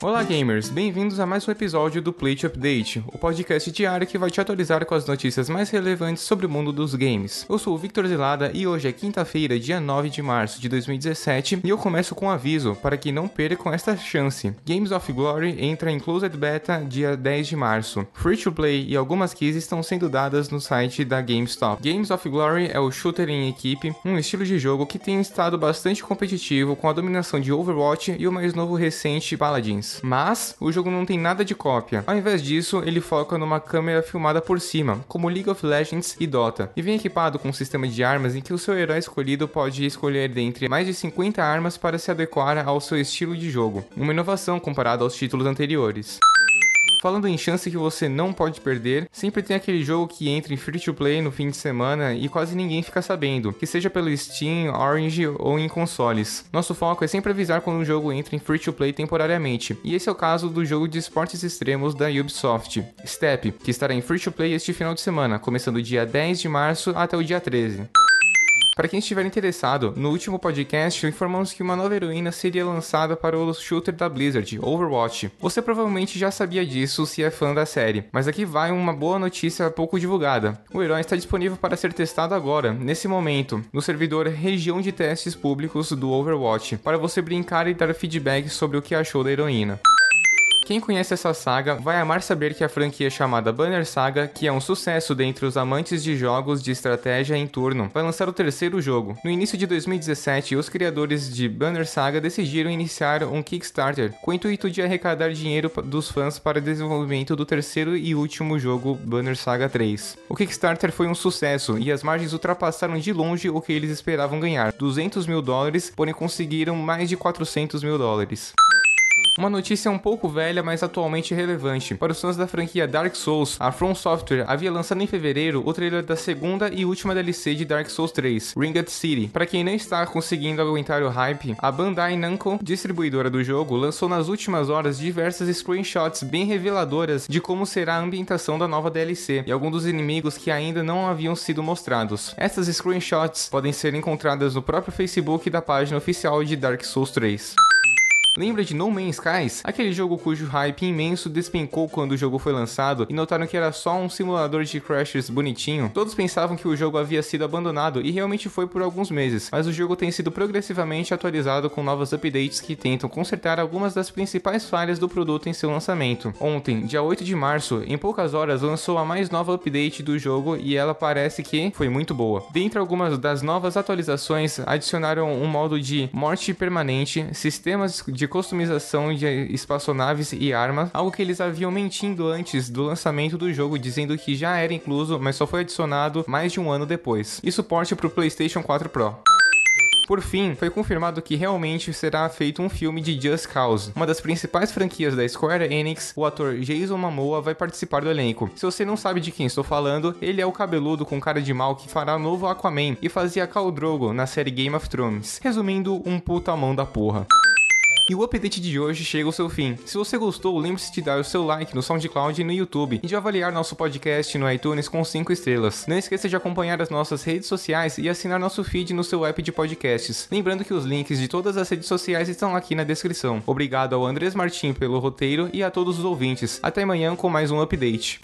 Olá gamers, bem-vindos a mais um episódio do Plate Update, o podcast diário que vai te atualizar com as notícias mais relevantes sobre o mundo dos games. Eu sou o Victor Zelada e hoje é quinta-feira, dia 9 de março de 2017, e eu começo com um aviso para que não percam esta chance. Games of Glory entra em Closed Beta dia 10 de março. Free to Play e algumas keys estão sendo dadas no site da GameStop. Games of Glory é o shooter em equipe, um estilo de jogo que tem estado bastante competitivo com a dominação de Overwatch e o mais novo recente Paladins. Mas o jogo não tem nada de cópia. Ao invés disso, ele foca numa câmera filmada por cima, como League of Legends e Dota, e vem equipado com um sistema de armas em que o seu herói escolhido pode escolher dentre mais de 50 armas para se adequar ao seu estilo de jogo, uma inovação comparada aos títulos anteriores. Falando em chance que você não pode perder, sempre tem aquele jogo que entra em free to play no fim de semana e quase ninguém fica sabendo, que seja pelo Steam, Orange ou em consoles. Nosso foco é sempre avisar quando um jogo entra em free to play temporariamente, e esse é o caso do jogo de esportes extremos da Ubisoft, Step, que estará em free to play este final de semana, começando dia 10 de março até o dia 13. Para quem estiver interessado, no último podcast informamos que uma nova heroína seria lançada para o shooter da Blizzard, Overwatch. Você provavelmente já sabia disso se é fã da série, mas aqui vai uma boa notícia pouco divulgada. O herói está disponível para ser testado agora, nesse momento, no servidor Região de Testes Públicos do Overwatch, para você brincar e dar feedback sobre o que achou da heroína. Quem conhece essa saga vai amar saber que a franquia chamada Banner Saga, que é um sucesso dentre os amantes de jogos de estratégia em turno, vai lançar o terceiro jogo. No início de 2017, os criadores de Banner Saga decidiram iniciar um Kickstarter com o intuito de arrecadar dinheiro dos fãs para o desenvolvimento do terceiro e último jogo Banner Saga 3. O Kickstarter foi um sucesso e as margens ultrapassaram de longe o que eles esperavam ganhar, 200 mil dólares, porém conseguiram mais de 400 mil dólares. Uma notícia um pouco velha, mas atualmente relevante. Para os fãs da franquia Dark Souls, a From Software havia lançado em fevereiro o trailer da segunda e última DLC de Dark Souls 3, Ringed City. Para quem não está conseguindo aguentar o hype, a Bandai Namco, distribuidora do jogo, lançou nas últimas horas diversas screenshots bem reveladoras de como será a ambientação da nova DLC e alguns dos inimigos que ainda não haviam sido mostrados. Essas screenshots podem ser encontradas no próprio Facebook da página oficial de Dark Souls 3. Lembra de No Man's Skies? Aquele jogo cujo hype imenso despencou quando o jogo foi lançado e notaram que era só um simulador de crashes bonitinho? Todos pensavam que o jogo havia sido abandonado e realmente foi por alguns meses, mas o jogo tem sido progressivamente atualizado com novos updates que tentam consertar algumas das principais falhas do produto em seu lançamento. Ontem, dia 8 de março, em poucas horas lançou a mais nova update do jogo e ela parece que foi muito boa. Dentre algumas das novas atualizações, adicionaram um modo de morte permanente, sistemas de customização de espaçonaves e armas, algo que eles haviam mentindo antes do lançamento do jogo, dizendo que já era incluso, mas só foi adicionado mais de um ano depois. E suporte para o PlayStation 4 Pro. Por fim, foi confirmado que realmente será feito um filme de Just Cause. Uma das principais franquias da Square Enix, o ator Jason Momoa vai participar do elenco. Se você não sabe de quem estou falando, ele é o cabeludo com cara de mal que fará novo Aquaman e fazia Khal Drogo na série Game of Thrones. Resumindo, um puta mão da porra. E o update de hoje chega ao seu fim. Se você gostou, lembre-se de dar o seu like no SoundCloud e no YouTube e de avaliar nosso podcast no iTunes com 5 estrelas. Não esqueça de acompanhar as nossas redes sociais e assinar nosso feed no seu app de podcasts. Lembrando que os links de todas as redes sociais estão aqui na descrição. Obrigado ao Andrés Martim pelo roteiro e a todos os ouvintes. Até amanhã com mais um update.